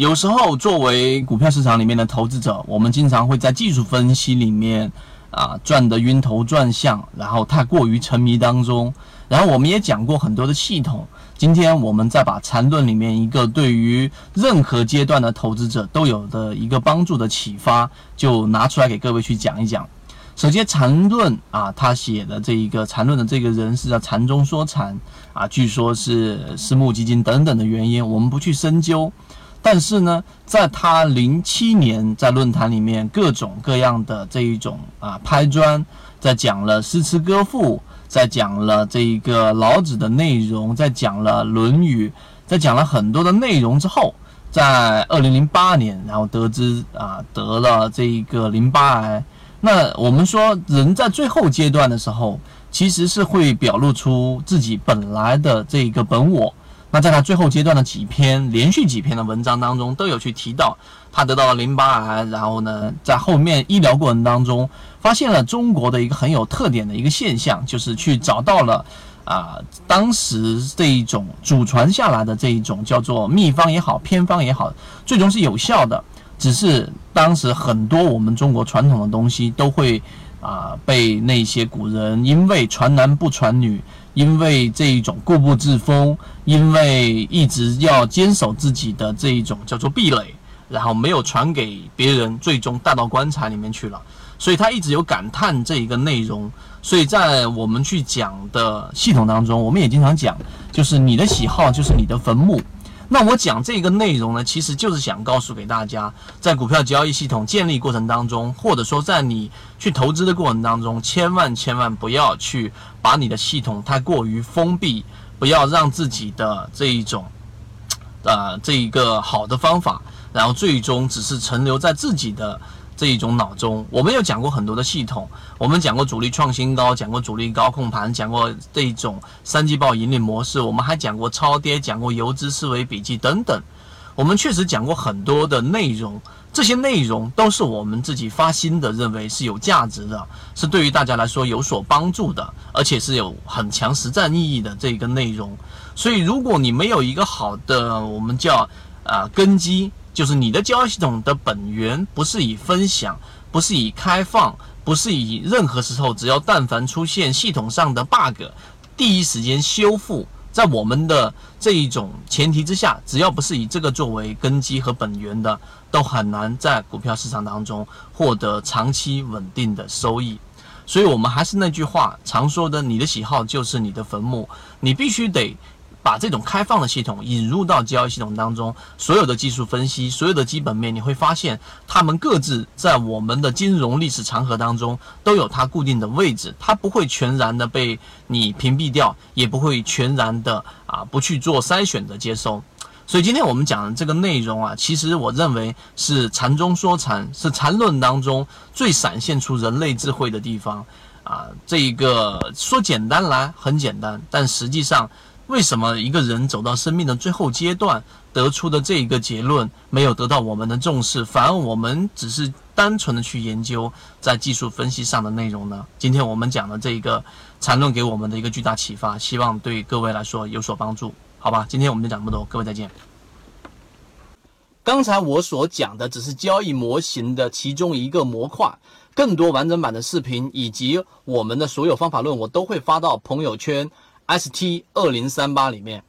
有时候作为股票市场里面的投资者，我们经常会在技术分析里面啊转得晕头转向，然后太过于沉迷当中。然后我们也讲过很多的系统，今天我们再把缠论里面一个对于任何阶段的投资者都有的一个帮助的启发，就拿出来给各位去讲一讲。首先，禅论啊，他写的这一个禅论的这个人是叫禅中说禅啊，据说是私募基金等等的原因，我们不去深究。但是呢，在他零七年在论坛里面各种各样的这一种啊拍砖，在讲了诗词歌赋，在讲了这一个老子的内容，在讲了《论语》，在讲了很多的内容之后，在二零零八年，然后得知啊得了这一个淋巴癌。那我们说，人在最后阶段的时候，其实是会表露出自己本来的这一个本我。那在他最后阶段的几篇连续几篇的文章当中，都有去提到他得到了淋巴癌，然后呢，在后面医疗过程当中，发现了中国的一个很有特点的一个现象，就是去找到了啊，当时这一种祖传下来的这一种叫做秘方也好，偏方也好，最终是有效的。只是当时很多我们中国传统的东西都会啊被那些古人因为传男不传女，因为这一种固步自封，因为一直要坚守自己的这一种叫做壁垒，然后没有传给别人，最终带到棺材里面去了。所以他一直有感叹这一个内容。所以在我们去讲的系统当中，我们也经常讲，就是你的喜好就是你的坟墓。那我讲这个内容呢，其实就是想告诉给大家，在股票交易系统建立过程当中，或者说在你去投资的过程当中，千万千万不要去把你的系统太过于封闭，不要让自己的这一种，呃，这一个好的方法，然后最终只是存留在自己的。这一种脑中，我们有讲过很多的系统，我们讲过主力创新高，讲过主力高控盘，讲过这一种三季报引领模式，我们还讲过超跌，讲过游资思维笔记等等，我们确实讲过很多的内容，这些内容都是我们自己发心的，认为是有价值的，是对于大家来说有所帮助的，而且是有很强实战意义的这一个内容。所以，如果你没有一个好的，我们叫啊根基。就是你的交易系统的本源不是以分享，不是以开放，不是以任何时候只要但凡出现系统上的 bug，第一时间修复。在我们的这一种前提之下，只要不是以这个作为根基和本源的，都很难在股票市场当中获得长期稳定的收益。所以，我们还是那句话常说的：你的喜好就是你的坟墓，你必须得。把这种开放的系统引入到交易系统当中，所有的技术分析，所有的基本面，你会发现它们各自在我们的金融历史长河当中都有它固定的位置，它不会全然的被你屏蔽掉，也不会全然的啊不去做筛选的接收。所以今天我们讲的这个内容啊，其实我认为是禅中说禅，是禅论当中最闪现出人类智慧的地方啊。这一个说简单来很简单，但实际上。为什么一个人走到生命的最后阶段得出的这一个结论没有得到我们的重视，反而我们只是单纯的去研究在技术分析上的内容呢？今天我们讲的这一个缠论给我们的一个巨大启发，希望对各位来说有所帮助，好吧？今天我们就讲这么多，各位再见。刚才我所讲的只是交易模型的其中一个模块，更多完整版的视频以及我们的所有方法论，我都会发到朋友圈。ST 二零三八里面。